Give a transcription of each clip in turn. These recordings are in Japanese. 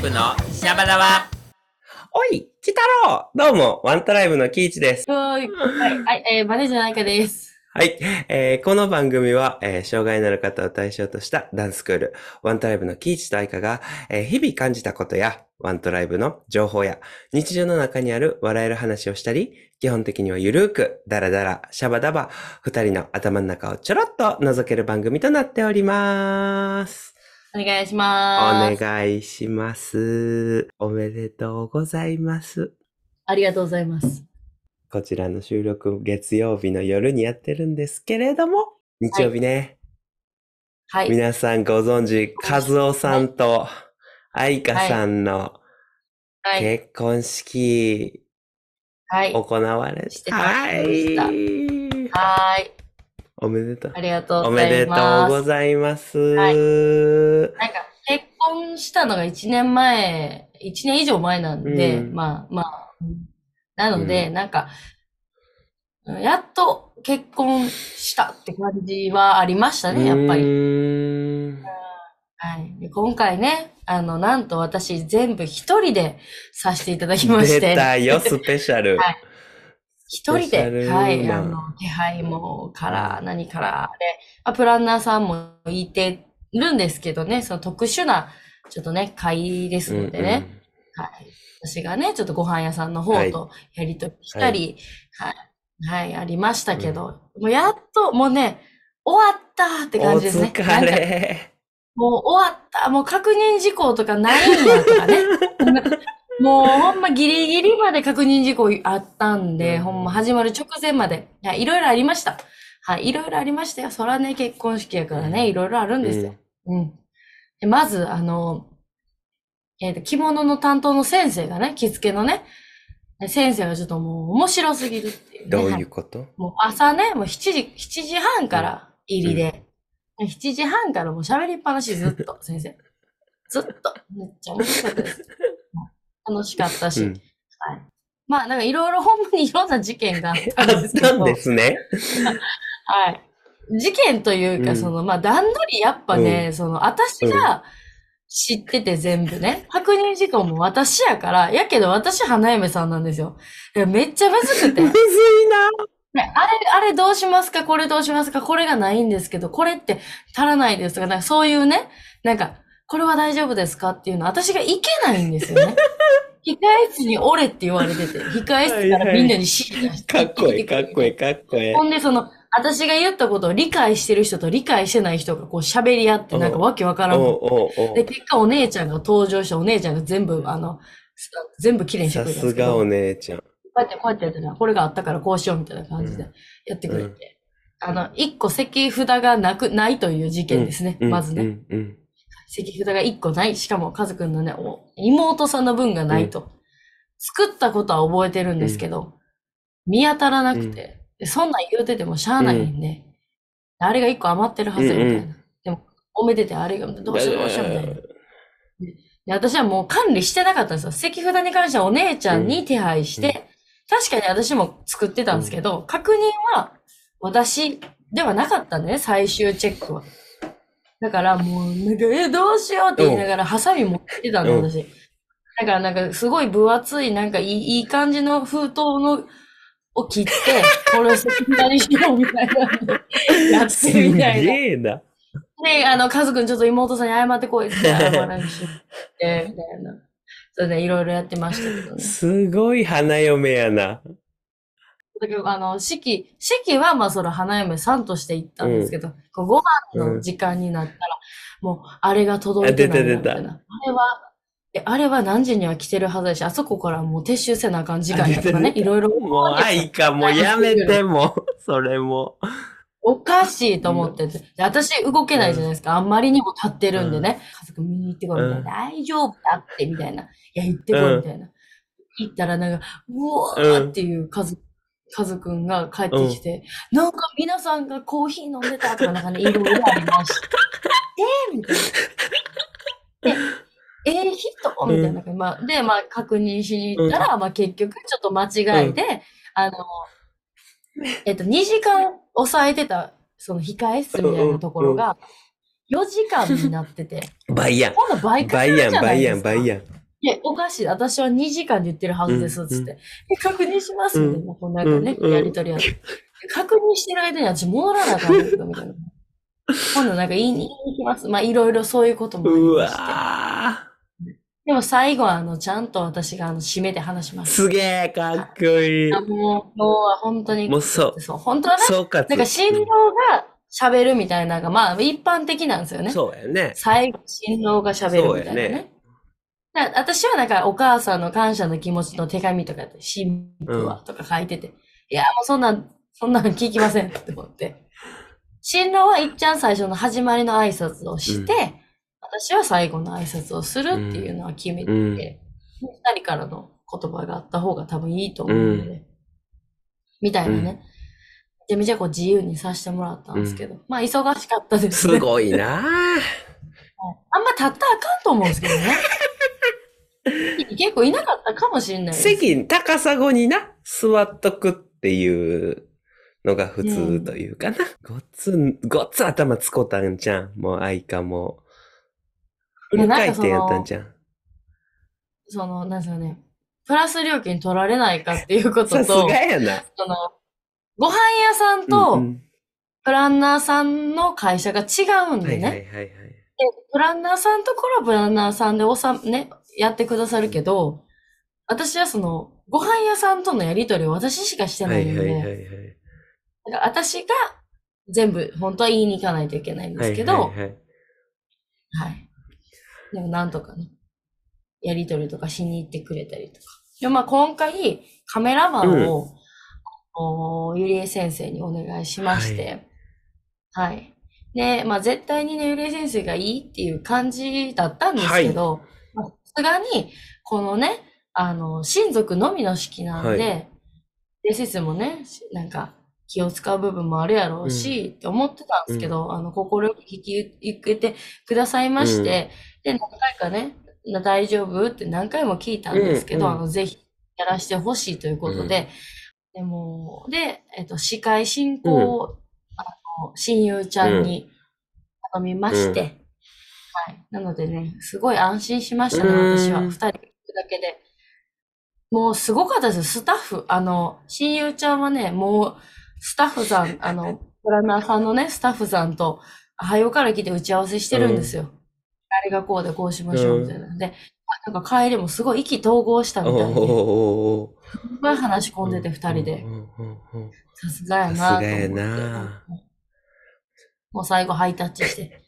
イブのシャバダバおい、チ太郎どうも、ワントライブのキイチです。はーい。はい、はい、えー、マネージャーナイカです。はい。えーこの番組は、えー障害のある方を対象としたダンススクール、ワントライブのキイチとアイカが、えー日々感じたことや、ワントライブの情報や、日常の中にある笑える話をしたり、基本的にはゆるーく、ダラダラ、シャバダバ、二人の頭の中をちょろっと覗ける番組となっております。お願いしおます。願いします。おめでとうございます。ありがとうございます。こちらの収録月曜日の夜にやってるんですけれども、日曜日ね、はい。皆さんご存知、和夫さんと愛花さんのはい。結婚式はい。行われしてましたはい。はーい。おめでとうあ。りがとうおめございでとうます。ございます。はいなんか、結婚したのが1年前、1年以上前なんで、うんまあまあ、うんなので、うんなんか、やっと結婚したって感じはありましたね、やっぱうり。はい。で今回ね、あの、なんと私全部一人でさせていただきまして。出たよ、スペシャル。はい一人で、はい、なあの、手配もから、何から、で、まあ、プランナーさんもいてるんですけどね、その特殊な、ちょっとね、会ですのでね、はい。私がね、ちょっとご飯屋さんの方はいとやりとりしたり、はい、はい、ありましたけど、もうやっと、もうね、終わったってうん感じですね。お疲れ。もう終わった、もう確認事項とかないんやとかね。もうほんまギリギリまで確認事項あったんで、うんほんま始まる直前まで。いや、いろいろありました。はい、いろいろありましたよ。そらね、結婚式やからね、いろいろあるんですよ。うん。でまず、あの、えっ、と、着物の担当の先生がね、着付けのね、先生がちょっともう面白すぎるっていう、ね。どうはいいうこと？もう朝ね、もう7時、7時半から入りで、7時半からもう喋りっぱなしずっと、先生。ずっと。めっちゃ面白かったです。楽しかったし。うんはい。まあ、なんかいろいろほんまにいろんな事件があっあたんですけど。ったんですね。はい。事件というか、うんその、まあ、段取りやっぱね、その、私が知ってて全部ね、確認事項も私やから、やけど私花嫁さんなんですよ。いやめっちゃむずくて。むずいな。ね、あれ、あれどうしますか？これどうしますか？これがないんですけど、これって足らないですとか、なんかそういうね、なんか、これは大丈夫ですか？っていうの、私がいけないんですよね。控え室に俺って言われてて、控え室からみんなに指示出して。かっこいい、かっこいい、かっこいい。ほんで、その、私が言ったことを理解してる人と理解してない人がこう喋り合って、なんかわけわからん。おうおうおうで、結果お姉ちゃんが登場して、お姉ちゃんが全部、あの、全部綺麗にしてさくれたんです。がお姉ちゃん。こうやって、こうやってやってたこれがあったからこうしようみたいな感じでやってくれて。あの、一個石札がなく、ないという事件ですね。うんまずね。うんうん石札が一個ない。しかも、カズくんのね、お妹さんの分がないと。作ったことは覚えてるんですけど、見当たらなくて、でそんなん言うててもしゃあないんで、あれが一個余ってるはずやみたいな。うんうでも、おめでてあれがどうしようどうしようみたいな。で私はもう管理してなかったんですよ。石札に関してはお姉ちゃんに手配して、確かに私も作ってたんですけど、確認は私ではなかったんでね、最終チェックは。だからもう、なんか、え、どうしようって言いながら、ハサミ持ってたんで、うん私。だからなんか、すごい分厚い、なんかいいいい感じの封筒の、を切って、これを石札にしようみたいなやってるみたいな。すげえな。で、あの、カズくんちょっと妹さんに謝ってこいって謝らんしみたいな。それでいろいろやってましたけどね。すごい花嫁やな。だけど、あの、式、式はまあそれ花嫁さんとして行ったんですけど、こうご飯の時間になったら、もう、あれが届いてないなあ出た出たみたいな。あれは、え、あれは何時には来てるはずだし、あそこからもう撤収せなあかん時間やとかね、いろいろ。もう愛か、もうやめてもう、それも。おかしいと思ってて。で私動けないじゃないですか。あんまりにも立ってるんでね。家族見に行ってこいみたいな。大丈夫だって、みたいな。いや、行ってこいみたいな。行ったらなんか、うわーっていう家族、家族くんが帰ってきて、なんか皆さんがコーヒー飲んでたとかなんかね、いろいろありまして、みたいな。で、ええ人みたいな、まあ、で、まあ、確認しに行ったら、まあ、結局、ちょっと間違いで、あの、えっと、2時間抑えてた、その控え室みたいなところが、4時間になってて。倍やん。今度倍かか倍やん、るじゃない倍やん、ですか。倍やん。いや、おかしい。私は2時間で言ってるはずです、つって。確認しますみたいな、こうなんかね、やりとりやって。確認してる間に私戻らなあかんけど、みたいな。今度なんか言いに行きます。まあ、いろいろそういうこともう。わでも最後は、あの、ちゃんと私が、あの、締めて話しー。ます。すげえ、かっこいいあ。もう、今日は本当に、もうそう。そう、本当はね、総括。なんか新郎が喋るみたいなのが、まあ、一般的なんですよね。そうやね。最後、新郎が喋るみたいなそうやね私はなんかお母さんの感謝の気持ちの手紙とか、新婦はとか書いてて、いや、もうそんなん、そんなん聞きませんって思って。新郎はいっちゃん最初の始まりの挨拶をして、私は最後の挨拶をするっていうのは決めてて、うん。二人からの言葉があった方が多分いいと思うので、みたいなね。うん。めちゃめちゃこう自由にさせてもらったんですけど、まあ忙しかったですね。すごいな。あんま立ったらあかんと思うんですけどね。結構いなかったかもしれない。席、高砂にな、座っとくっていうのが普通というかな。ごっつん、ごっつ頭つこたんじゃん。もう愛花も。フル回転やったんじゃん。その、なんですよね。プラス料金取られないかっていうことと。その、ご飯屋さんうとプランナーさんの会社が違うんでね。はいはいはいはい。でプランナーさんところはプランナーさんでおさ、ね、やってくださるけど、私はその、ご飯屋さんとのやりとりを私しかしてはないんで、いはいはいはい。だから私が全部、本当は言いに行かないといけないんですけど、はいはいはいはい。でもなんとかね、やりとりとかしに行ってくれたりとか。でもまあ今回、カメラマンを、おゆりえ先生にお願いしまして、はい。で、まあ絶対にね、ゆりえ先生がいいっていう感じだったんですけど、まあさすがに、このね、あの、親族のみの式なんで、はい。で、先生もね、しなんか、気を使う部分もあるやろうし、って思ってたんですけど、あの、心よく聞き受けてくださいまして、で、何回かね、な大丈夫って何回も聞いたんですけど、うんうん。あの、ぜひやらしてほしいということで、でも、で、えっと、司会進行を、あの、親友ちゃんに頼みまして、うんはい。なのでね、すごい安心しましたね、うん私は。二人行くだけで。もうすごかったですよ、スタッフ。あの、親友ちゃんはね、もう、スタッフさん、あの、プランナーさんのね、スタッフさんと、早うから来て打ち合わせしてるんですよ。あれがこうでこうしましょう、みたいな。で、なんか帰りもすごい意気投合したみたいで、すごい話しー込んでて二人でう、んうんうんうんさすがやな。さすがやなもう最後ハイタッチして、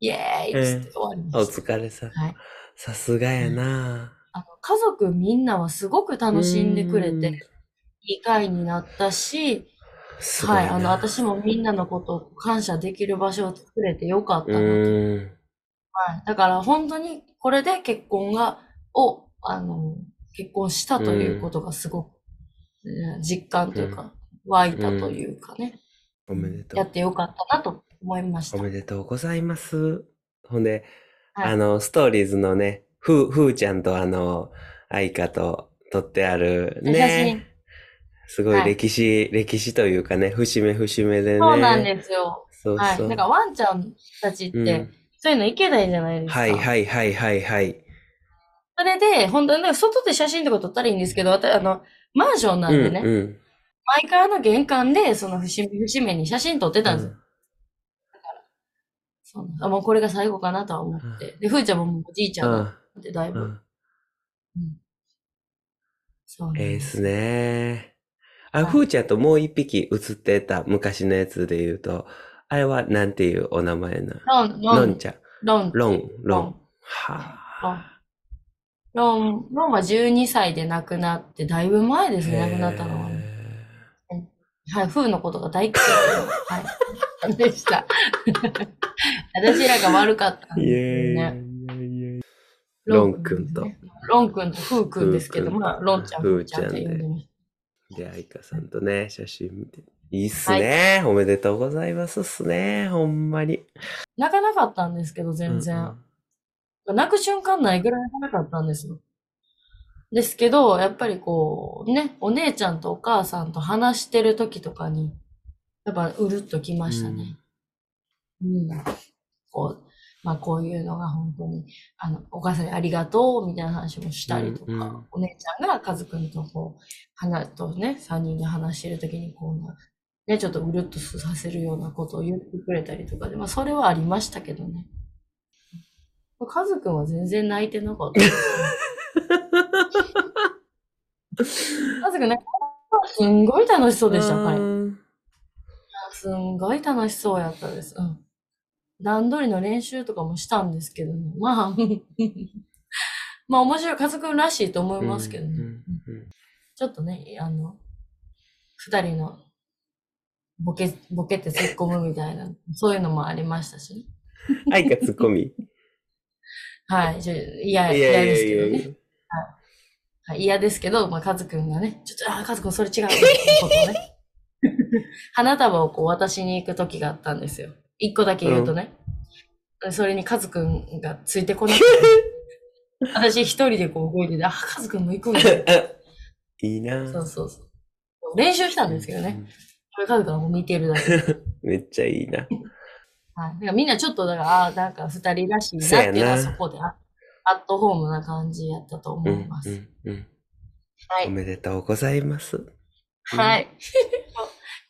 イエーイっつって終わりおました。疲れさん。はい。さすがやなあの、家族みんなはすごく楽しんでくれうんて、いい会になったし、すごいな。はい、あの、私もみんなのことを感謝できる場所を作れてよかったうなと。ーん。はい。だから本当にこれで結婚が、を、あの、結婚したということがすごく、うん実感というか、湧いたというかね、おめでとう。やってよかったなと思いました。おめでとうございます。ほんで、はいあの、ストーリーズのね、ふう、ふーちゃんとあの、愛花と撮ってある写真ね、すごいはい歴史、歴史というかね、節目節目でね。そうなんですよ。はい。そうそう。なんかワンちゃんたちって、うんそういうのいけないじゃないですか。はいはいはいはいはい。それで、本当になんか外で写真とか撮ったらいいんですけど、私、あの、マンションなんでね、うんうん。毎回あの玄関で、その節目節目に写真撮ってたんですよ。そうなんですあもうこれが最後かなとは思って。で、ふーちゃんももうおじいちゃんうんなんで、だいぶ。ううんんそう。ええですすね。あ、はいふーちゃんともう一匹写ってた昔のやつで言うと、あれはなんていうお名前なロン、ロン、ロンちゃん。ロン、ロン、ロンロン。はロンあ。。ロン、ロンは12歳で亡くなって、だいぶ前ですね、亡くなったのはね。はい、フーのことが大嫌いで、はい。でした。私らが悪かったんイですね。ロン君とね。ロン君とフー君ですけど、まあ、ロンちゃん、フーちゃんでで愛花さんとね、写真見て。いいっすね、おめでとうございますっすね。ほんまに。泣かなかったんですけど、全然。泣く瞬間ないぐらい泣かなかったんですよ。ですけど、やっぱりこう、ね、お姉ちゃんとお母さんと話してる時とかに、やっぱうるっときましたね。うん。こう、まあこういうのが本当に、あの、お母さんにありがとうみたいな話もしたりとか、うんうんお姉ちゃんがカズくんとこう、花とね、三人で話してるときにこうな、ね、ちょっとうるっとさせるようなことを言ってくれたりとかで、まあそれはありましたけどね。カズくんは全然泣いてなかった。カズくんなんか、すんごい楽しそうでした、彼。うんすんごい楽しそうやったです。うん。段取りの練習とかもしたんですけどね。まあ、まあ面白い、カズくんらしいと思いますけどね。うんうんちょっとね、あの、二人のボケ、ボケて突っ込むみたいな、そういうのもありましたしね。愛かツッコミ？はい。嫌、いや嫌いやいやですけどね。いや。はい、嫌ですけど、まあ、カズくんがね、ちょっと、あ、カズくんそれ違う。花束をこう渡しに行く時があったんですよ。一個だけ言うとね。それにカズくんがついてこなくて。私一人でこう動いてて、あ、カズくんも行くんだ。いいなそうそうそう。練習したんですけどね。これカズくんはもう見てるだけ。めっちゃいいな。はい。だからみんなちょっと、だから、あーなんか二人らしいなっていうのはそこであアットホームな感じやったと思うんいます。うんうん。はい。おめでとうございます。はい。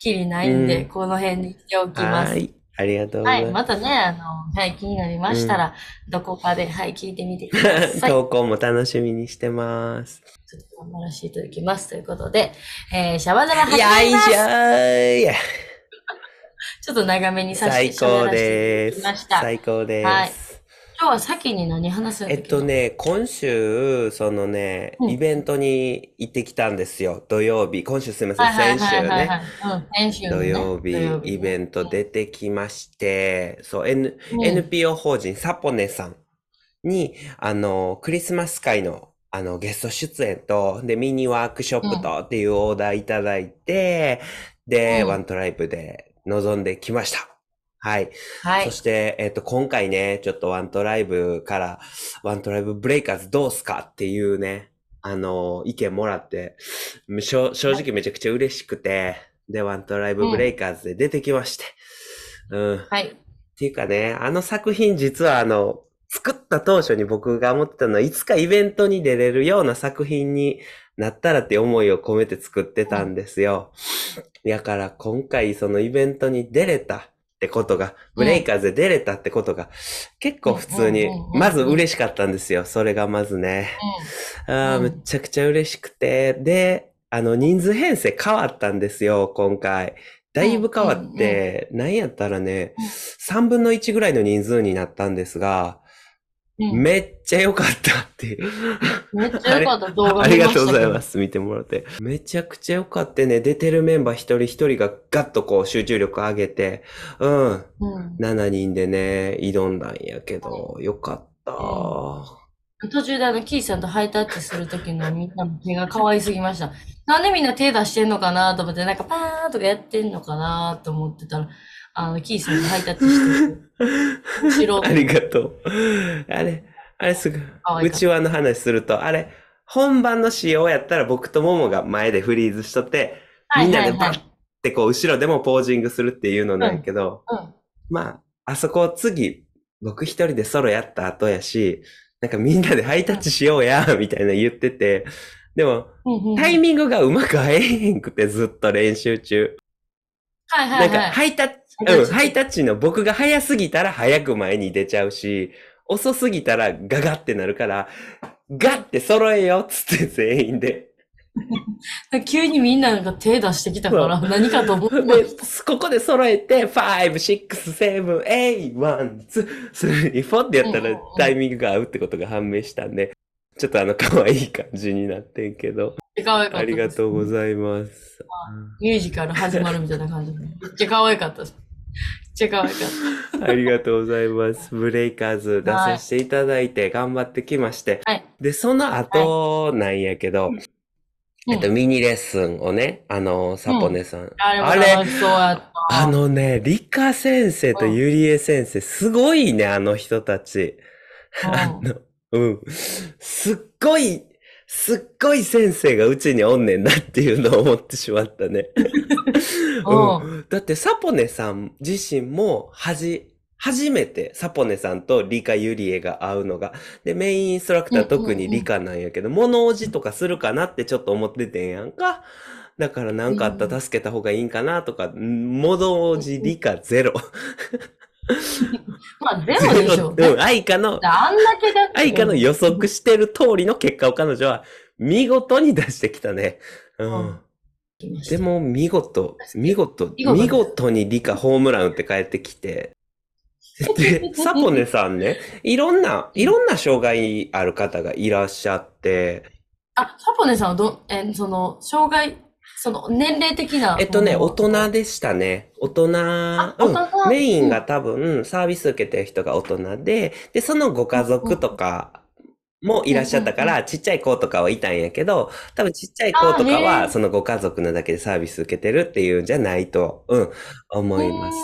きりないんで、うんこの辺にしておきます。はい。ありがとうござはいい。ままたね、あの、はい、気になりましたら、どこかで、はい、聞いてみてくだす。さい。ち ょ投稿も楽しみにしてます。っと頑張らせていただきます。ということで、えー、シャバダバ始いやまります。いしょーいや。ちょっと長めにさせ最ていただきまし。た。最高ではいす。今日は先に何話すんだえっとね、今週、そのね、うんイベントに行ってきたんですよ。土曜日。今週すみません。はいはい先週はいはいはね。い。うん、先週のね土曜日、土曜日イベント出てきまして、そう、N、うん NPO 法人サポネさんに、あの、クリスマス会の、あの、ゲスト出演と、で、ミニワークショップとっていうオーダーいただいて、で、うんワントライブで臨んできました。はい。はいそ。して、えっと、今回ね、ちょっとワントライブから、ワントライブブレイカーズどうすかっていうね、あの、意見もらって、正直めちゃくちゃ嬉しくて、で、ワントライブブレイカーズで出てきまして。うん。っはい。ていうかね、あの作品実はあの、作った当初に僕が思ってたのは、いつかイベントに出れるような作品になったらって思いを込めて作ってたんですよ。だから今回そのイベントに出れたってことが、ブレイカーズで出れたってことが、結構普通にまず嬉しかったんですよ。それがまずね。ああ、うんめちゃくちゃ嬉しくて。で、あの、人数編成変わったんですよ、今回。だいぶ変わって、なんやったらねうん、3分の1ぐらいの人数になったんですが、めっちゃ良かったっていう。めっちゃ良かった動画ありがとうございす。ます。見てもらって。めちゃくちゃ良かったね。出てるメンバー一人一人がガッとこう集中力上げて、うん。うん。7人でね、挑んだんやけど、よかった。途中であの、キーさんとハイタッチするときのみんなの手が可愛すぎました。なんでみんな手出してんのかなと思って、なんかパーンとかやってんのかなと思ってたら、あの、キーさんとハイタッチしてる。後ろ ありがとう。あれ、あれすぐ、可愛かった内輪の話すると、あれ、本番の仕様やったら僕とモモが前でフリーズしとって、みんなでバッてこう後ろでもポージングするっていうのなんやけど、うん。まあ、あそこ次、僕一人でソロやった後やし、なんかみんなでハイタッチしようや、みたいな言ってて、でも、うんうん。タイミングがうまく合えへんくて、ずっと練習中。ないんか、はいははい。ハイタッチ、うん、ハイタッチの僕が早すぎたら早く前に出ちゃうし、遅すぎたらガガってなるから、ガッて揃えよっつって全員で。急にみんなが手出してきたから、何かと思ってここで揃えて、5、6、7、8、1、2、3、4ってやったらタイミングが合うってことが判明したんで、ちょっとあの可愛い感じになってんけど、た。可愛かった。ありがとうごいざいます。ミュージカル始まるみたいな感じで。めっちゃ可愛かったです。ありがとうございます。ブレイカーズ出させていただいて頑張ってきまして。はいで、その後なんやけど、た。えっと、うんミニレッスンをね、あの、サポネさん。あれもあれ。あのね、リカ先生とユリエ先生、すごいね、あの人たち。あうん の、うん。すっごい、すっごい先生がうちにおんねんなっていうのを思ってしまったね。ううん。だって、サポネさん自身も、はじ、初めてサポネさんとリカユリエが会うのが。で、メインインストラクターは特にリカなんやけど、物おじとかするかなってちょっと思っててんやんか。だから何かあったら助けた方がいいんかなとか、物おじリカゼロ。まあ、ゼロでしょうね。うん、愛花の、あんだけだ。愛花の予測してる通りの結果を彼女は見事に出してきたね。うん。うんでも見事、見事、見事にリカホームラン打って帰ってきて、で、サポネさんね、いろんな、いろんな障害ある方がいらっしゃって、あ、サポネさんはど、え、その、障害、その、年齢的な。えっとね、大人でしたね。大人、大うん。人。メインが多分、サービス受けてる人が大人で、で、そのご家族とかもいらっしゃったから、ちっちゃい子とかはいたんやけど、多分ちっちゃい子とかは、え。そのご家族のだけでサービス受けてるっていうんじゃないと、うん、思います。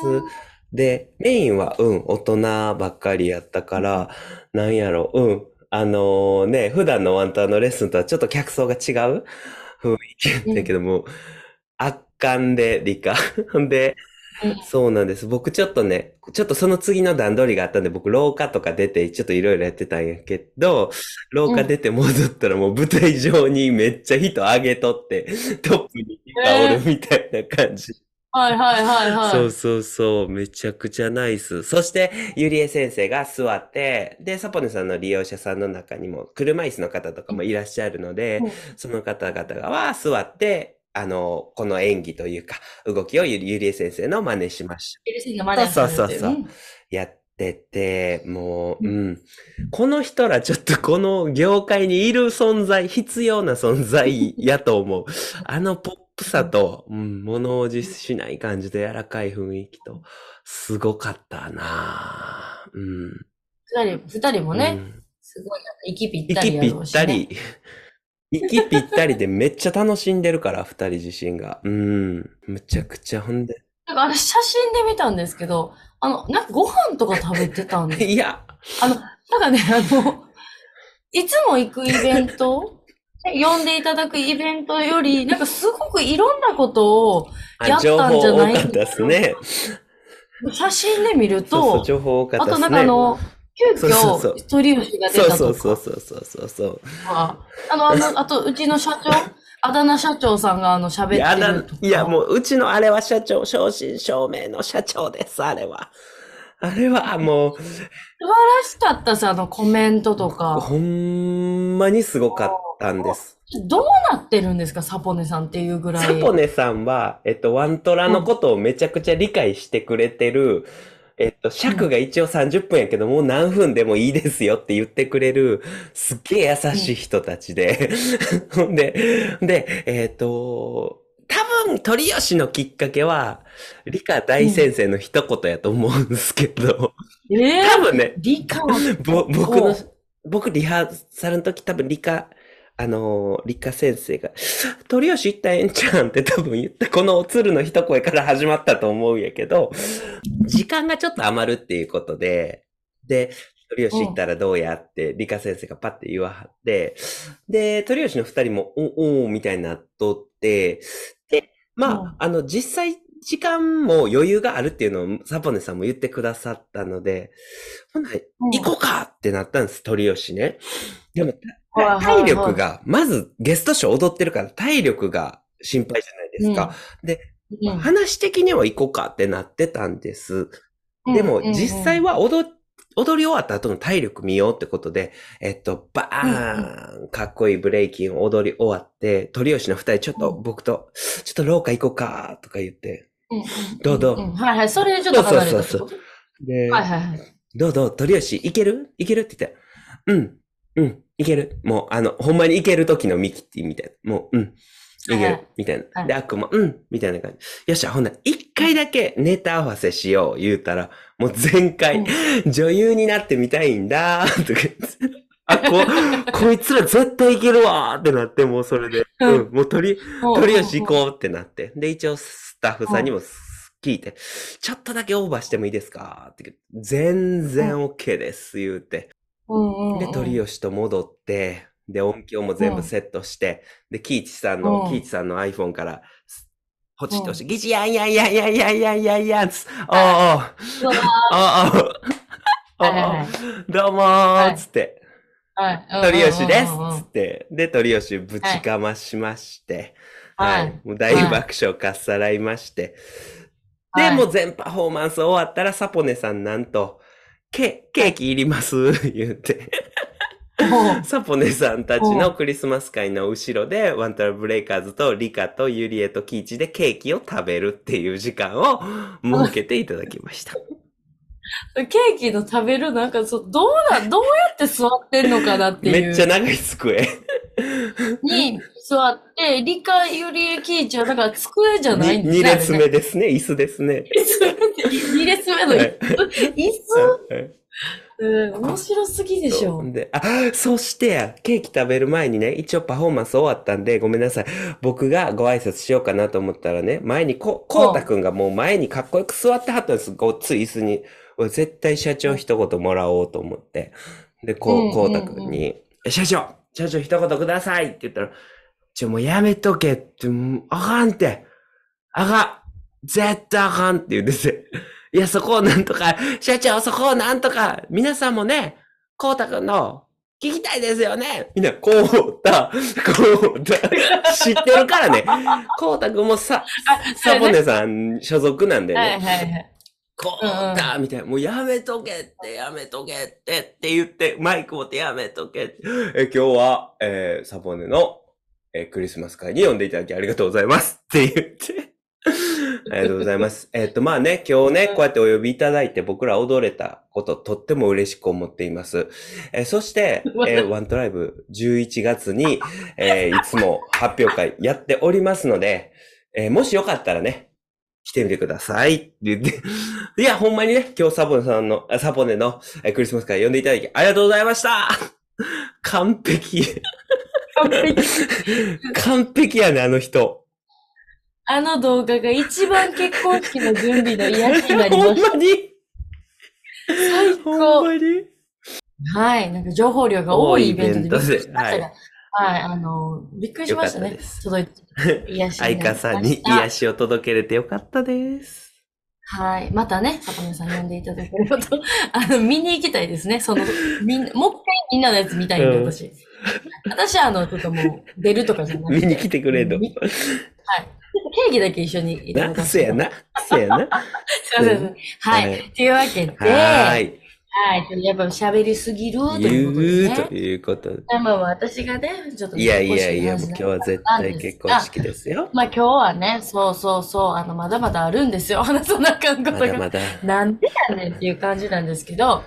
で、メインは、うん、大人ばっかりやったから、なんやろ、うん、あのね、普段のワンタンのレッスンとはちょっと客層が違う雰囲気やったけども、圧巻で理科。ほんで、うんそうなんです。僕ちょっとね、ちょっとその次の段取りがあったんで、僕廊下とか出て、ちょっといろいろやってたんやけど、廊下出て戻ったらもう舞台上にめっちゃ人上げとって、トップに人がおるみたいな感じ。はいはいはいはい。そうそうそう、めちゃくちゃナイス。そして、ゆりえ先生が座って、で、サポネさんの利用者さんの中にも、車椅子の方とかもいらっしゃるので、うんその方々がは座って、あの、この演技というか、動きをゆりゆりえ先生の真似しましょエルシーがマネーされてるそうそうそううんやってて、もう、ううん。この人らちょっとこの業界にいる存在、必要な存在やと思う。あのポップさと、うん、物おじしない感じで柔らかい雰囲気と、すごかったなぁうん。二人、二人もね、うんすごい、息ぴったり息ぴったり。息ぴったりでめっちゃ楽しんでるから、二人自身が。うん。むちゃくちゃほんで。なんかあれ写真で見たんですけど、あの、なんかご飯とか食べてたんです。いや、あの、なんかね、あの、いつも行くイベント、呼んでいただくイベントより、なんかすごくいろんなことをやったん報じゃない？多かったですね。写真で見るそうそう、と、情報多かったあと。なんかあの、急遽、鳥吉が出そうたとかそうそうそうそうそうそう。あの、あの、あと、うちの社長、あだ名社長さんがあの、喋ってるとか。いや、もう、うちのあれは社長、正真正銘の社長です、あれは。あれはも素晴らしかったです、あの、コメントとう、か。ほんまにすごかったんです。どうなってるんですか、サポネさんっていうぐらい。サポネさんは、えっと、ワントラのことをめちゃくちゃ理解してくれてる、えっと、尺が一応30分やけど、もう何分でもいいですよって言ってくれる、すっげえ優しい人たちで。ほん で、で、えっと、多分、鳥吉のきっかけは、理科大先生の一言やと思うんですけど、ええ多分ね、理科？ぼ、僕の僕リハーサルの時多分理科、あのー理科先生が、鳥吉行ったらええんちゃうんって多分言った、この鶴の一声から始まったと思うんやけど、時間がちょっと余るっていうことで、で、鳥吉行ったらどうやって理科先生がパッて言わはって、で、鳥吉の二人も、お、おーみたいになっとって、で、まあ、うん。あの、実際、時間も余裕があるっていうのをサポネさんも言ってくださったので、ほんなら行こうかってなったんです、鳥吉ね。でも、体力が、まずゲストショー踊ってるから体力が心配じゃないですか。うん。話的には行こうかってなってたんです。でも、実際は、は踊、踊り終わった後の体力見ようってことで、えっと、バーン、かっこいいブレイキンを踊り終わって、鳥吉の二人ちょっと僕と、ちょっと廊下行こうかとか言って、うん。どうどう？うんはいはい、それでちょっと離れたそうで、はいはいはい。どうどう、鳥吉、いける？いけるって言って、うん、うん、いける。もう、あの、ほんまにいける時のミキティみたいな。もう、うん、いけはいる。みたいはな。いで、アックも、うん、みたいな感じ。よっしゃ、ほんなら、一回だけネタ合わせしよう、言うたら、もう全開、女優になってみたいんだ、とか言って。あ、こ、こいつら絶対いけるわーってなって、もうそれで。ううんん、もう鳥、鳥吉行う。こうってなって。で、一応スタッフさんにも聞いて、ちょっとだけオーバーしてもいいですかって言って全然 OK です、言うて。で、鳥吉と戻って、で、音響も全部セットして、で、キイチさんの、うんキイチさんの iPhone から、ポチッと押して、ギチやんやんやんやんやんやんやんやんつ。おうおう。うわおうおう。おうはいはいはいおうどうもーつって。はい。鳥吉ですつって。で、鳥吉ぶちかましまして。はいはい。もう大爆笑かっさらいまして。で、はいもう全パフォーマンス終わったら、サポネさんなんと、ケ、ケーキいります言って。サポネさんたちのクリスマス会の後ろで、ワンタラブレイカーズとリカとユリエとキイチでケーキを食べるっていう時間を設けていただきました。ケーキの食べる、なんかそう、どうな、どうやって座ってんのかなっていう。めっちゃ長い机。に座って、理科よりキイチは、だから机じゃないんです2ね。列目ですね。椅子ですね。2列目のはい椅子、はいうん、面白すぎでしょ。で、あ、そしてや、ケーキ食べる前にね、一応パフォーマンス終わったんで、ごめんなさい。僕がご挨拶しようかなと思ったらね、前にこ、こうたくんがもう前にかっこよく座ってはったんです。ごっつい椅子に。俺絶対社長一言もらおうと思って。で、こうこうたくんに、社長社長一言くださいって言ったら、ちょ、もうやめとけって、あかんって。あかん。絶対あかんって言うんですよ。いや、そこをなんとか、社長、そこをなんとか、皆さんもね、こうたくんの、聞きたいですよねみんな、こうた、こうた、知ってるからね。こうたくんもさ、サボネさん所属なんでね。はいはいはい。こうだみたいな。もうやめとけって、やめとけってって言って、マイク持ってやめとけって。え今日は、えーサポネの、えークリスマス会に呼んでいただきありがとうございますって言って。ありがとうございます。えっと、まあね、今日ね、こうやってお呼びいただいて僕ら踊れたこと、とっても嬉しく思っています。えーそして、えーワントライブ11月に、えーいつも発表会やっておりますので、えーもしよかったらね、来てみてくださいって言って。いや、ほんまにね、今日サポネさんの、あサポネのえークリスマス会呼んでいただきありがとうございました完璧。完璧完璧やね、あの人。あの動画が一番結婚式の準備の癒しになりました。ほんまに？最ほん高。まに？はい。なんか情報量が多いイベントでびっくりしましたはいが。はい。あの、びっくりしましたねよかったです。届いて。癒し愛になりました。花さんに癒しを届けれてよかったです。はい。またね、サポネさん呼んでいただければと。あの、見に行きたいですね。その、みんな、もう一回みんなのやつ見たいんで、うん私。私はあの、ちょっともう、出るとかじゃなくて。見に来てくれんのみはい。ケーキだけ一緒にいただな、かせやな。せやな。すいません。は。はいというわけで、はーい。はい。やっぱ喋りすぎると言いうことでうね。ということで。まあ私がね、ちょっといやいやいや、もう今日は絶対結婚式ですよ。まあ今日はね、そうそうそう、あの、まだまだあるんですよ。話さなあかんことが。まだまだ。なんでやねんっていう感じなんですけど、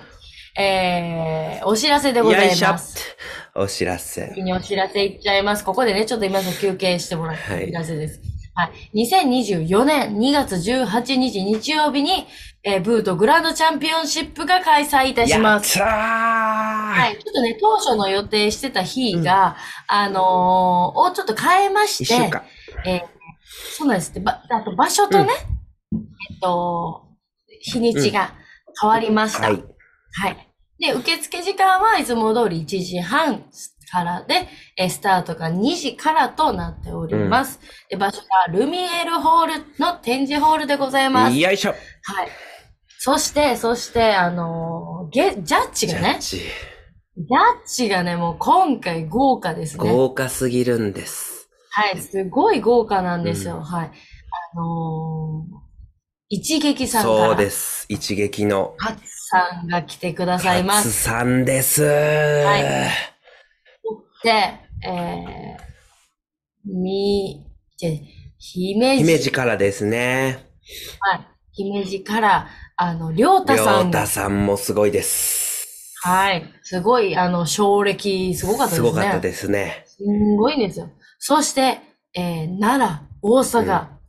えー、お知らせでございます。お知らせ。先にお知らせいっちゃいます。ここでね、ちょっと今の休憩してもらってはいお知らせです。はい。2024年2月18日日曜日に、えーブートグランドチャンピオンシップが開催いたします。やったーはい。ちょっとね、当初の予定してた日が、あのーをちょっと変えまして。えーそうなんですって。ば、あと場所とね、えっと、日にちが変わりました。はい。はい。で、受付時間はいつも通り1時半からで、えースタートが2時からとなっております。で場所がルミエルホールの展示ホールでございます。よいしょ。はい。そして、そして、あのーゲ、ジャッジがね、ジャッジ。ジャッジがね、もう今回豪華ですね。豪華すぎるんです。はい、すごい豪華なんですよ。うんはい。あのー一撃さんから、そうです。一撃の。ハツさんが来てくださいま勝す。さんです。いで、えー、み、じ姫路、姫路からですね。はい、姫路から、あの、りょうたりょさがうんた、さんもすごいです。はい、すごい、あの、衝撃、すごかったですすね。ごかったですね。すんごいんですよ。そして、えー、奈良、大阪、うん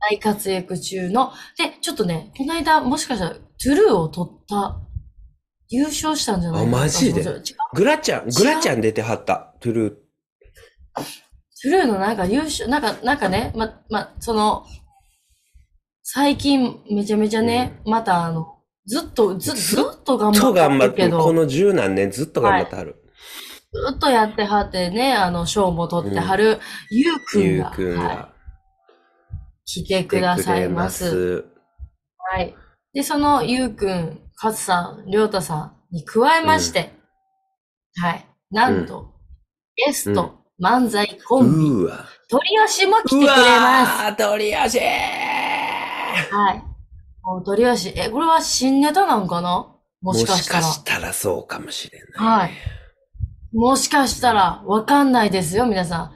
大活躍中の、で、ちょっとね、この間、もしかしたら、トゥルーを取った、優勝したんじゃないあマジで？グラちゃん、グラちゃん出てはった。トゥルー。ゥルーのなんか優勝、なんか、なんかね、ま、ま、その、最近、めちゃめちゃね、またあの、ずっと、ず、ずっと？頑と張ってるけど、この十何年ずっと頑張ってはる。ずっとやってはってね、あの、賞も取ってはる、ゆうくんが。ゆうくんはいが。来てくださいます。はい。で、そのゆうくん、かつさん、りょうたさんに加えまして、はい。なんと、ゲスト、漫才コンビ。鳥吉も来てくれます。ー鳥足はい。もう鳥吉、え、これは新ネタなんかな？もしかしたら。もしかしたらそうかもしれない。はい。もしかしたら、わかんないですよ、皆さん。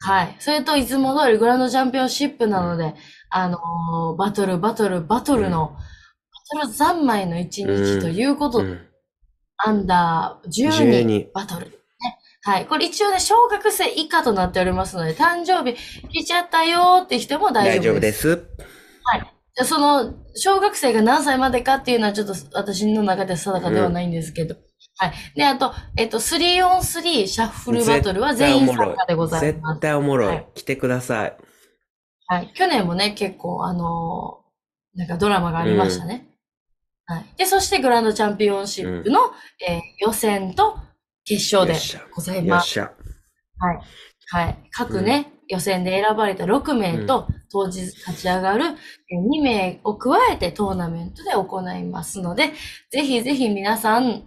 はい。それと、いつも通りグランドチャンピオンシップなので、あのーバトル、バトル、バトルの、バトル三昧の一日ということで、うん。アンダー12 12バトル。ね。はい。これ一応ね、小学生以下となっておりますので、誕生日来ちゃったよーって人も大大丈夫丈夫で。ですす。じゃあその、小学生が何歳までかっていうのはちょっと私の中で定かではないんですけど。はい。で、あと、えっと、3on3 シャッフルバトルは全員参加でございます絶。対おもろい。はい来てください。はい。去年もね、結構、あのーなんかドラマがありましたね。はい。で、そしてグランドチャンピオンシップの、えー予選と決勝でございます。はい。はい。各ね、予選で選ばれた6名と、当日勝ち上がるえー2名を加えてトーナメントで行いますので、ぜひぜひ皆さん、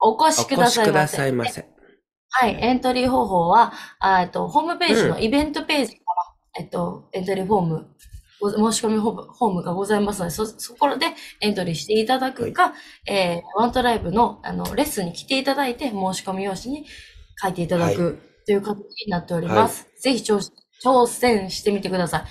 お越しくおだ越しくださいませ。さいませ。はい。エントリー方法は、あえっと、ホームページのイベントページから、えっと、エントリーフォーム、ご申し込みフォームがございますので、そ、そこでエントリーしていただくか、えーワントライブの、あの、レッスンに来ていただいて、申し込み用紙に書いていただく、という形になっております。ぜひ挑挑戦してみてください。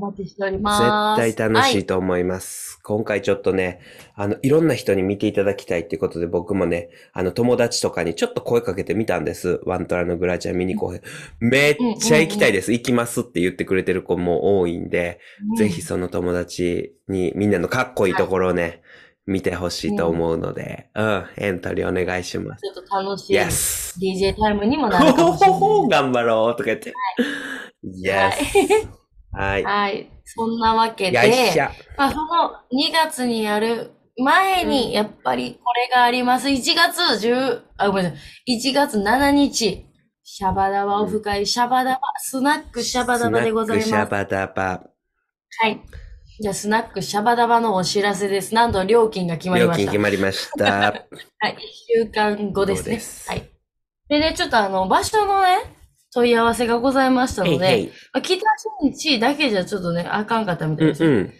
はい。お待ちしております。絶対楽しはいと思います。今回ちょっとね、あの、いろんな人に見ていただきたいっていうことで僕もね、あの、友達とかにちょっと声かけてみたんです。ワントラのグラチャン見に来へん。めっちゃ行きたいです。行きますって言ってくれてる子も多いんで、うんぜひその友達にみんなのかっこいいところをね、見てほしいと思うので、うん、エントリーお願いします。ちょっと楽しい。Yes! DJ タイムにもなほるかほもしれない。ほほ頑張ろうとか言って。Yes! はい。はい。そんなわけで。まあ、その2月にやる前に、やっぱりこれがあります。1月10、あ、ごめんなさい。1月7日、シャバダバオフ会、シャバダバ、スナックシャバダバでございます。シャバダバ。はい。じゃあ、スナックシャバダバのお知らせです。なんと料金が決まり料ました。金決まりました。はい。1週間後ですね。はい。でね、ちょっとあの、場所のね、問い合わせがございましたので、へいへい。まあ北新地だけじゃちょっとね、あかんかったみたうんいですよ。うん。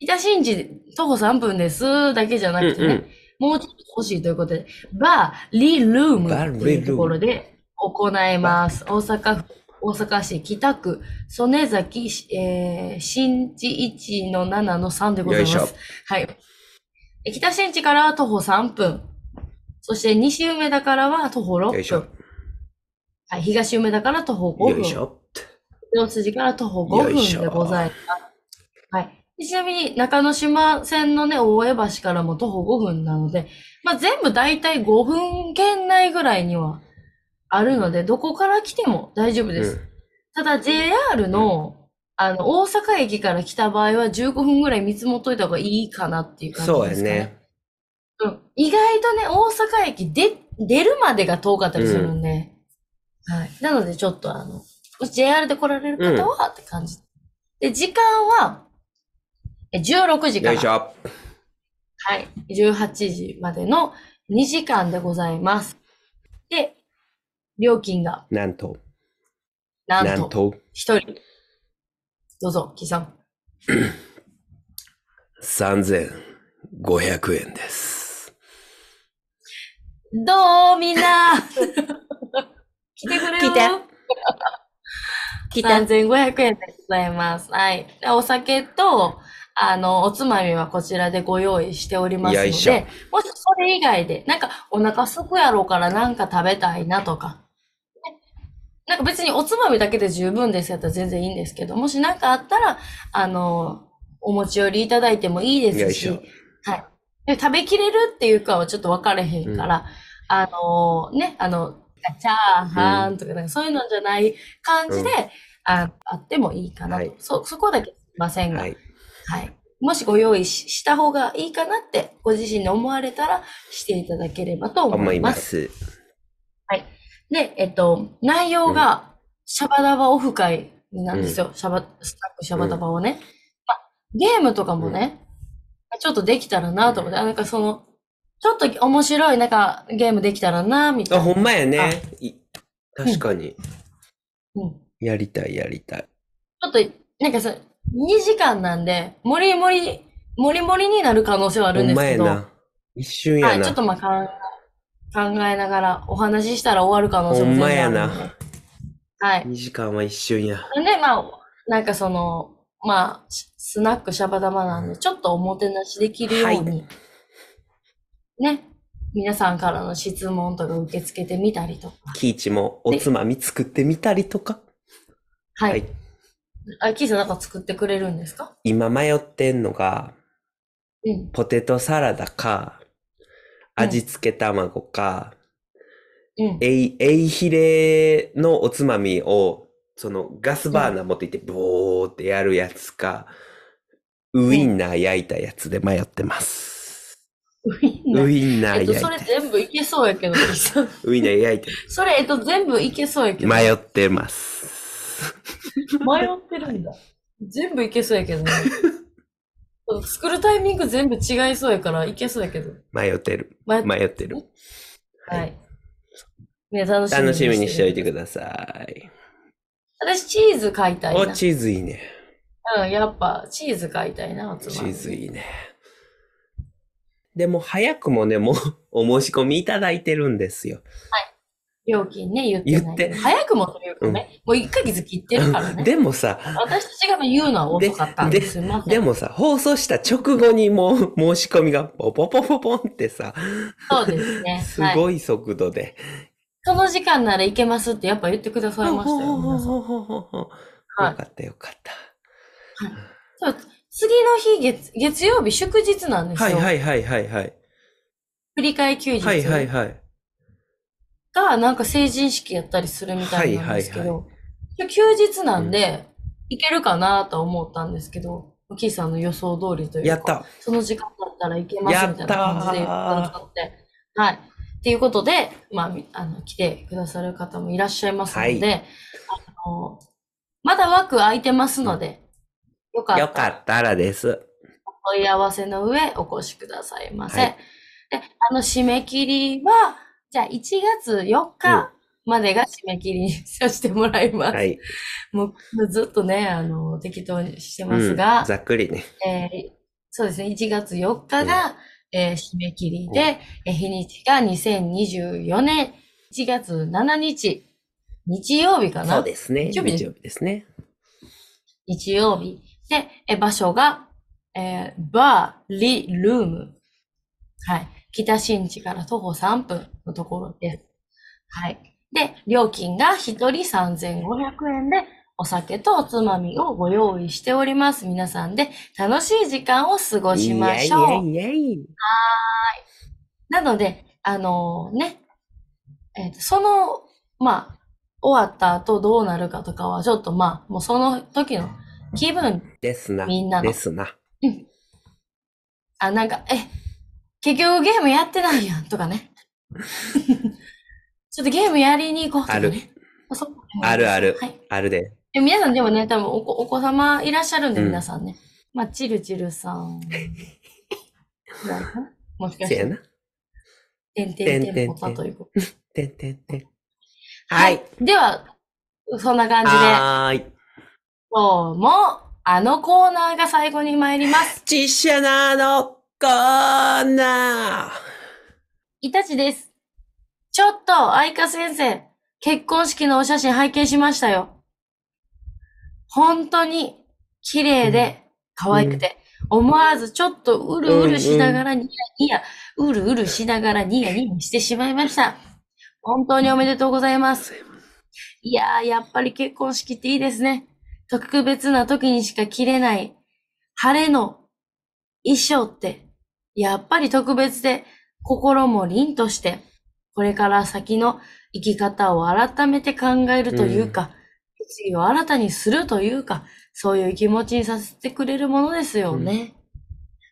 北新地徒歩3分ですだけじゃなくてね、うんうんもうちょっと欲しいということで、バー、リルームというところで行います。大阪府、大阪市北区、曽根崎、えー、新地1の7の3でございます。はい。え北新地からは徒歩3分。そして西梅田からは徒歩6よいしょ分。。はい、東梅田から徒歩5分。よいしょ。四筋から徒歩5よいしょ分でございます。はい。でちなみに中之島線のね、大江橋からも徒歩5分なので、まあ、全部だいたい5分圏内ぐらいにはあるので、どこから来ても大丈夫です。ただ JR の、あの、大阪駅から来た場合は15分ぐらい見積もっといた方がいいかなっていう感じそうやですかね。ね。うん。意外とね、大阪駅で、出るまでが遠かったりするんで、はい。なのでちょっとあの、JR で来られる方はって感じ。で、時間は、え16時から、よいしょ。はい。18時までの2時間でございます。で、料金が、なんと、ななんんと、と、1人。どうぞ、キさん。3500円です。どうみんな 来てくれる来て来た。3500円でございます。はい。でお酒と、あの、おつまみはこちらでご用意しておりますので、もしそれ以外で、なんかお腹空くやろうからなんか食べたいなとか、ねなんか別におつまみだけで十分ですやったら全然いいんですけど、もしなんかあったら、あの、お持ち寄りいただいてもいいですししょ、はい。で食べきれるっていうかはちょっと分かれへんから、あのね、あの、チャーハンとか、なんかそういうのじゃない感じで、ああってもいいかなと。はいそ、そこだけすいませんが、ははい。い。もしご用意しした方がいいかなって、ご自身で思われたらしていただければと思思いいま。ますす。で、えっと、内容が、シャバダバオフ会なんですよ。シャバ、スタックシャバダバをね。まあ、ゲームとかもね、ちょっとできたらなと思って、あなんかその、ちょっと面白いなんかゲームできたらな、みたあ、いな。ほんまやね。い確かに。うん。やりたい、やりたい。ちょっと、なんかさ、2時間なんで、もりもり、もりもりになる可能性はあるほんんですけど、まやな。一瞬やはい、な。ちょっとまあ考え考えながらお話ししたら終わる可能性も全然あるので。ほんまやはい。2時間は一瞬や。でね、まあ、なんかその、まあ、ススナックシャバダバなんで、ちょっとおもてなしできるように、ね、皆さんからの質問とか受け付けてみたりとか。キーチもおつまみ作ってみたりとか。はい。はいあ、キーさんなんか作ってくれるんですか？今迷ってんのが、うん。ポテトサラダか、味付け卵か、うん。エイ、エイヒレのおつまみを、そのガスバーナー持っていって、ボーってやるやつか、ウインナー焼いたやつで迷ってます。ウインウインナーえっと、焼いたそれ。全部いけそうやけど。ウインナー焼いてそれ、えっと、全部いけそうやけど。迷ってます。迷ってるんだ。全部いけそうやけどね。作るタイミング全部違いそうやからいけそうやけど。迷ってる。迷ってる。はい。ね、楽しみ楽しみにしておいてだください。私、チーズ買いたいお、な。チーズいいね。うん、やっぱ、チーズ買いたいな、チーズいいね。でも早くもね、もう お申し込みいただいてるんですよ。料金ね、言って。言って早くもというかね、もう1ヶ月切ってるからね。でもさ、私たちが言うのは遅かったんでですすいません。でもさ、放送した直後にもう申し込みがポポポポポンってさ、そうですね。す はい。ごい速度で。その時間ならいけますってやっぱ言ってくださいましたよ、よかったよかった。そう次の日月、月曜日祝日なんですよ。はいはいはいはいはい。振り替え休日はいはいはい。がなんか成人式やったりするみたいなんですけど、はい休日なんで、いけるかなと思ったんですけど、キーさんの予想通りというか、やった。その時間だったらいけますみたいな感じで言っはい。っていうことで、まあ、みあの、来てくださる方もいらっしゃいますので、はいあの、まだ枠空いてますので、よかったらよかったらです。お問い合わせの上お越しくださいませ。はいで、あの、締め切りは、じゃあ1月4日までが締め切りにさせてもらいます。はい。もうずっとね、あの、適当にしてうんますが、ざっくりね。えーそうですね、1月4日が、えー締め切りで、えー日にちが2024年1月7日、日曜日かなそうですね。日曜日ですね。日曜日。で、え場所が、えーバーリルーム。はい。北新地から徒歩3分のところです。はい。で、料金が1人3500円で、お酒とおつまみをご用意しております。皆さんで楽しい時間を過ごしましょう。イエイイエイイエイなので、あのね、えっ、と、その、まあ、終わった後どうなるかとかは、ちょっとまあ、もうその時の気分ですな。みんなのですな。あ、なんか、え、結局ゲームやってないやんとかね。ちょっとゲームやりに行こうとかね。あるあるあるはい。あるで。で皆さんでもね、多分お子お子様いらっしゃるんで、うん皆さんね。まあ、チルチルさん。もしかして。てんてんてんぽたということ。てんてんてん。はい。。では、そんな感じで、はーい。今日も、あのコーナーが最後に参ります。ちっしゃなのコーナー。イタチです。ちょっと、愛花先生、結婚式のお写真拝見しましたよ。本当に綺麗で可愛くて、思わずちょっとうるうるしながらニヤニヤ、うるうるしながらニヤニヤしてしまいました。本当におめでとうございます。いやー、やっぱり結婚式っていいですね。特別な時にしか着れない晴れの衣装って、やっぱり特別で心も凛として、これから先の生き方を改めて考えるというか、決意を新たにするというか、そういう気持ちにさせてくれるものですよね。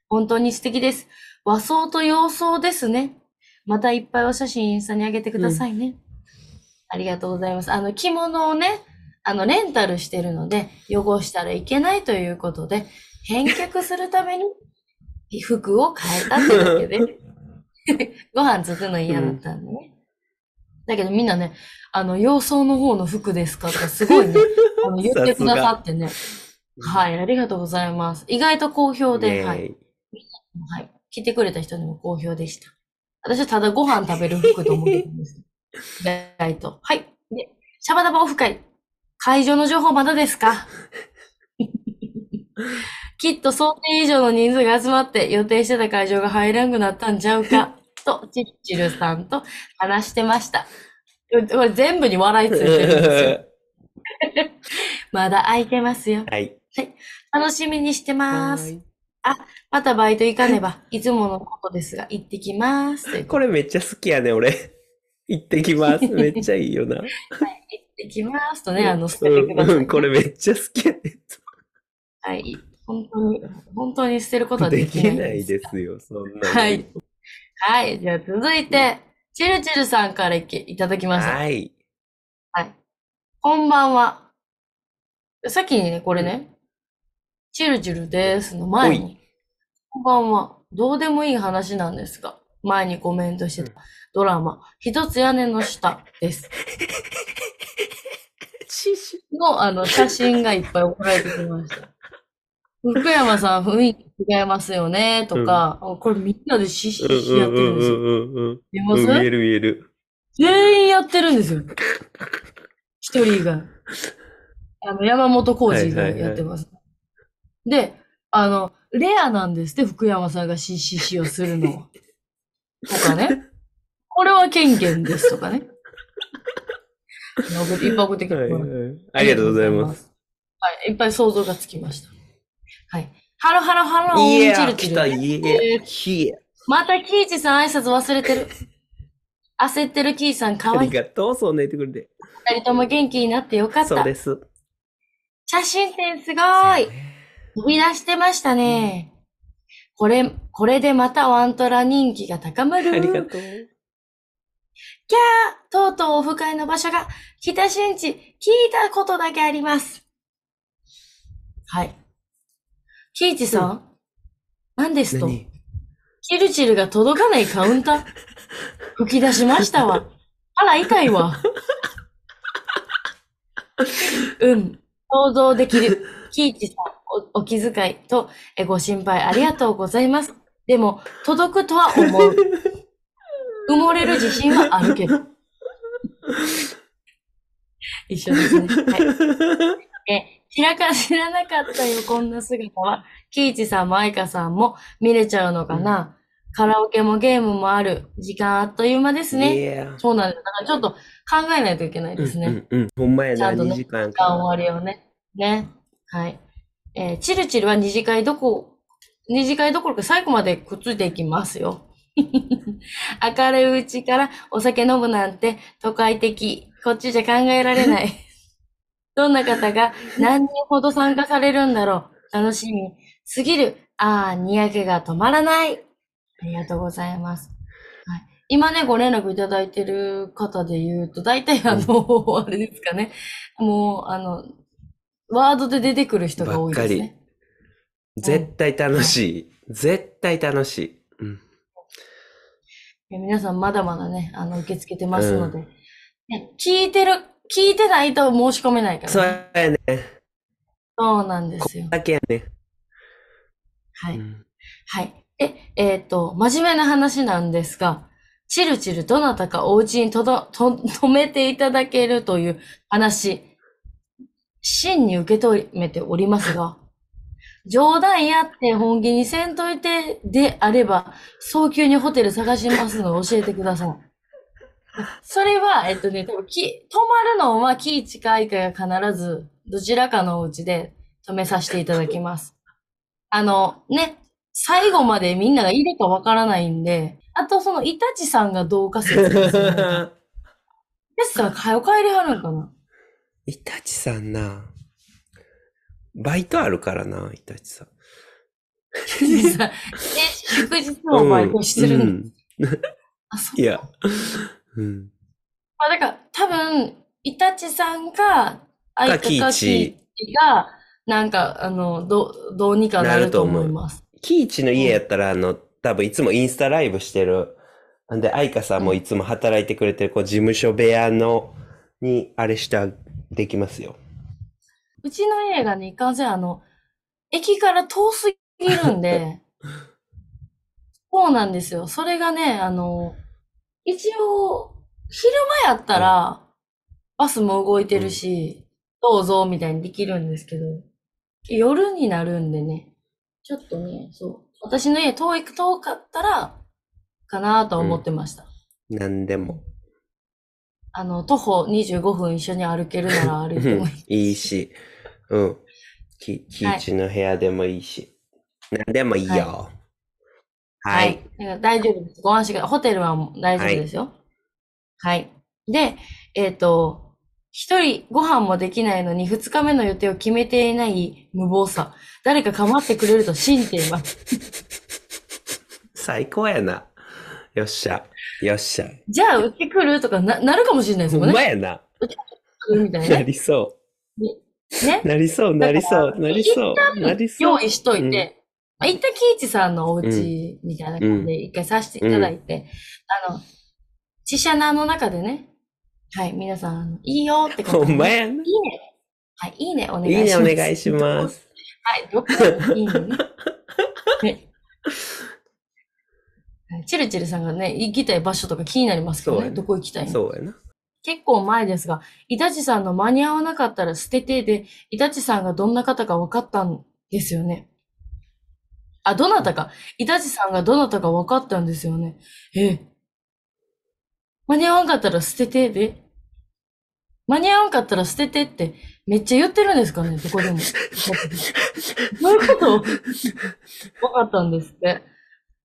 本当に素敵です。和装と洋装ですね。またいっぱいお写真インスタに上げてくださいね。ありがとうございます。あの、着物をね、あの、レンタルしてるので、汚したらいけないということで、返却するために服を変えたってだけで、ご飯作るの嫌だったんでね。だけどみんなね、あの、洋装の方の服ですかとかすごいね、あの言ってくださってね。はい、ありがとうございます。意外と好評で、はい。はい。来てくれた人にも好評でした。私はただご飯食べる服と思ってたんです。意外と。はい。で、シャバダバオフ会。会場の情報まだですか？きっと想定以上の人数が集まって予定してた会場が入らんくなったんちゃうか？と、チッチルさんと話してました。これ全部に笑いついてるんですよ。まだ空いてますよ。はい。楽しみにしてます。はいまたバイト行かねば、いつものことですが、行ってきます。これめっちゃ好きやね、俺。行ってきます。めっちゃいいよな。行ってきますとね、あの、捨ててください、うんうん、これめっちゃ好きやね。はい。本当に、本当に捨てることはでできないきないですよ、そんなの。はい。はい。じゃあ続いて、チルチルさんからいけいただきました。はい。はい。こんばんは。先にね、これね、チルチルですの前おに、こんばんは。どうでもいい話なんですが、前にコメントしてたドラマ、一つ屋根の下です。の、あの、写真がいっぱい送られてきました。福山さん雰囲気違いますよね、とか、あこれみんなでシッシやってるんですよ。うんうんうんうん見えうん。ます？見える見える。全員やってるんですよ。一人が。あの、山本浩二がやってます。で、あの、レアなんですって、福山さんが CCC をするのは。とかね。これはケンケンですとかね。いっぱい送っはいはいありがとうございます。す。はい、いっぱい想像がつきました。はい。ハロハロハロいーン、チや来た、ル。いや、ひや。またキイチさん挨拶忘れてる。焦ってるキイさんかわあいい。りがとう、そう寝てくれて。二人とも元気になってよかった。そうです。写真展すごーい。飛び出してましたね。これ、これでまたワントラ人気が高まる。ありがとう。とうとうオフ会の場所が北新地聞いたことだけあります。はい。キイチさん、何ですと？何？チルチルが届かないカウンター？吹き出しましたわ。あら、痛いわ。うん。想像できる。キイチさん、おお気遣いとえご心配ありがとうございます。でも、届くとは思う。埋もれる自信はあるけど。一緒ですね。はい。え、知らか、知らなかったよ、こんな姿は。キイチさんもアイカさんも見れちゃうのかな？カラオケもゲームもある。時間あっという間ですね。そうなんです。だからちょっと考えないといけないですね。うんうんうん。ほんまやな、ちゃんとね2時間。終わりをね。ね。はい。えーチルチルは二次会どこ、二次会どころか最後までくっついていきますよ。明るいうちからお酒飲むなんて都会的。こっちじゃ考えられない。どんな方が何人ほど参加されるんだろう。楽しみすぎる。ああ、にやけが止まらない。ありがとうございます。はい、今ね、ご連絡いただいてる方で言うと、大体あの、あれですかね。もう、あの、ワードで出てくる人が多いですね。絶対楽しい。絶対楽しい。うん。え皆さんまだまだね、あの、受け付けてますので。ね聞いてる、聞いてないと申し込めないから、そうね。やね。そうなんですよ。だけやね。はい。うんはい。で、えっ、と、真面目な話なんですが、チルチルどなたかお家にとど、と、止めていただけるという話、真に受け止めておりますが、冗談やって本気にせんといてであれば、早急にホテル探しますのを教えてください。それは、えっとね、多分き、泊まるのはキーチかイカが必ず、どちらかのお家で泊めさせていただきます。あの、ね、最後までみんながいるかわからないんで、あとそのイタチさんがどうか説明する。ですから、早く帰りはるんかな？イタチさんな。バイトあるからな、イタチさん。え、祝日もバイトしてるの、うんあ、そう。いや。うん。まあ、だから、多分、イタチさんか、愛花かキイチキイチが、なんか、あの、ど、どうにかなると思います。キイチの家やったら、あの、多分いつもインスタライブしてる。なんで、愛花さんもいつも働いてくれてる、こう、事務所部屋の、に、あれした、できますよ。うちの家がね、いかんせん、あの、駅から遠すぎるんで、そうなんですよ。それがね、あの、一応、昼間やったら、バスも動いてるし、どうぞ、みたいにできるんですけど、夜になるんでね、ちょっとね、そう。私の家遠い、遠かったら、かなと思ってました。なんでも。あの、徒歩25分一緒に歩けるなら歩いてもいい。いいし。うん。キキイチの部屋でもいいし。なんでもいいよ。はい。大丈夫です。ご安心ください。ホテルは大丈夫ですよ。はい。で、えっ、と、一人ご飯もできないのに二日目の予定を決めていない無謀さ。誰か構ってくれると信じています。最高やな。よっしゃ。よっしゃ。じゃあ、うち来るとかな、なるかもしれないですほもんね。んまやな。来るみたいななね。りそね う。。なりそう、なりそう、なりそう。なりそう。用意しといて、まあ、一旦キイチさんのお家みたいな感じで一回させていただいて、あの、自社のの中でね、はい、皆さん、いいよってことほんまやな。いいね。はい、いいね、お願いいいします。ね、お願いします。はい、どこいいね。ね。チルチルさんがね、行きたい場所とか気になりますけどねどこ行きたいの？そうやな。結構前ですが、イタチさんの間に合わなかったら捨ててで、イタチさんがどんな方か分かったんですよね。あ、どなたか。イタチさんがどなたか分かったんですよね。ええ。間に合わんかったら捨ててで。間に合わんかったら捨ててってめっちゃ言ってるんですかね、どこでも。どういうこと？分かったんですって。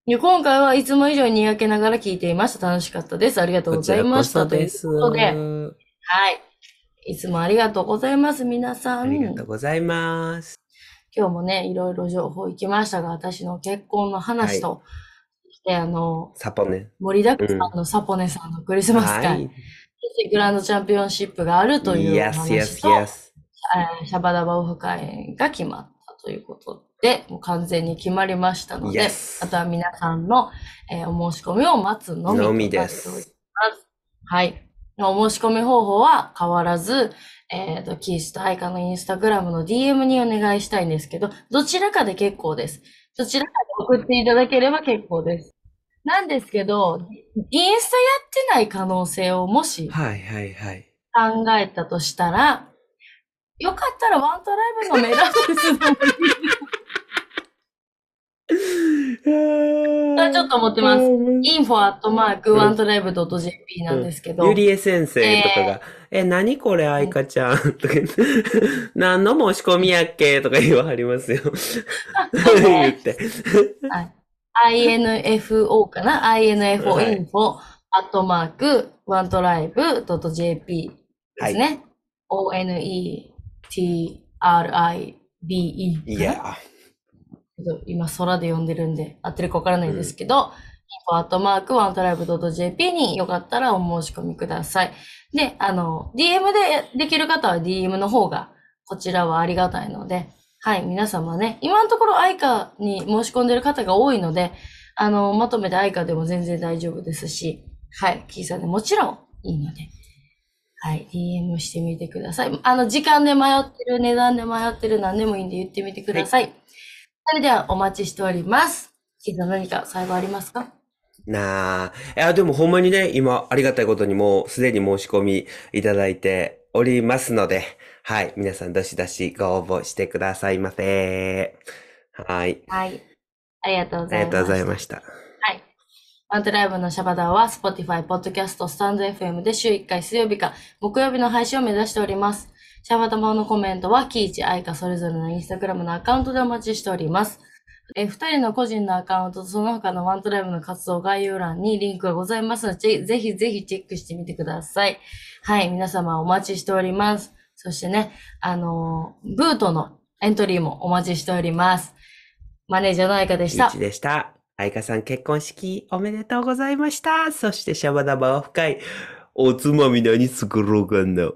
いや今回はいつも以上ににやけながら聞いていました。楽しかったです。ありがとうございました。ということで、はい。いつもありがとうございます、皆さん。ありがとうございます。今日もね、いろいろ情報行きましたが、私の結婚の話と、そしてあの、サポね。盛りだくさんのサポネさんのクリスマス会、はい。そしてグランドチャンピオンシップがあるというお Yes, 話 yes, と、yes. えーシャバダバオフ会が決まったということで、もう完全に決まりましたので、Yes あとは皆さんの、えーお申し込みを待つのみのみでとなっておりす。ます。はい。お申し込み方法は変わらず、えっ、と、キースとアイカのインスタグラムの DM にお願いしたいんですけど、どちらかで結構です。どちらかで送っていただければ結構です。なんですけど、インスタやってない可能性をもしはいはいはい。考えたとしたら、よかったらワントライブのメールでもいいあちょっと思ってます。info アットマークワントライブ .jp なんですけど、ゆりえ先生とかが、え、何これ、あいかちゃんとか 何の申し込みやっけとか言わはりますよ。言って。はい。info かな ?info はい。info アットマークワントライブ .jp ですね。いや、今空で読んでるんで合ってるかわからないですけど、info アットマークワントライブ .jp によかったらお申し込みください。で、あの、DM でできる方は DM の方がこちらはありがたいので、はい、皆様ね、今のところ愛花に申し込んでる方が多いので、あの、まとめて愛花でも全然大丈夫ですし、はい、キーさんでもちろんいいので、はい、DM してみてください。あの、時間で迷ってる、値段で迷ってる、何でもいいんで言ってみてください。それではお待ちしております。キーさん何か最後ありますか？なあ。いや、でもほんまにね、今、ありがたいことにもうすでに申し込みいただいておりますので、はい。皆さん、どしどしご応募してくださいませ。はい。はい。ありがとうごあざいます。りがとうございました。ワントライブのシャバダーは Spotify、Podcast、スタンド FM で週1回水曜日か木曜日の配信を目指しております。シャバダバのコメントはキイチ、アイカそれぞれのインスタグラムのアカウントでお待ちしております。え、二人の個人のアカウントとその他のワントライブの活動概要欄にリンクがございますので、ぜひぜひチェックしてみてください。はい、皆様お待ちしております。そしてね、あのーブートのエントリーもお待ちしております。マネージャーのアイカでしたいち。でした。愛花さん結婚式おめでとうございました。そしてシャバダバは深い。おつまみ何作ろうかな。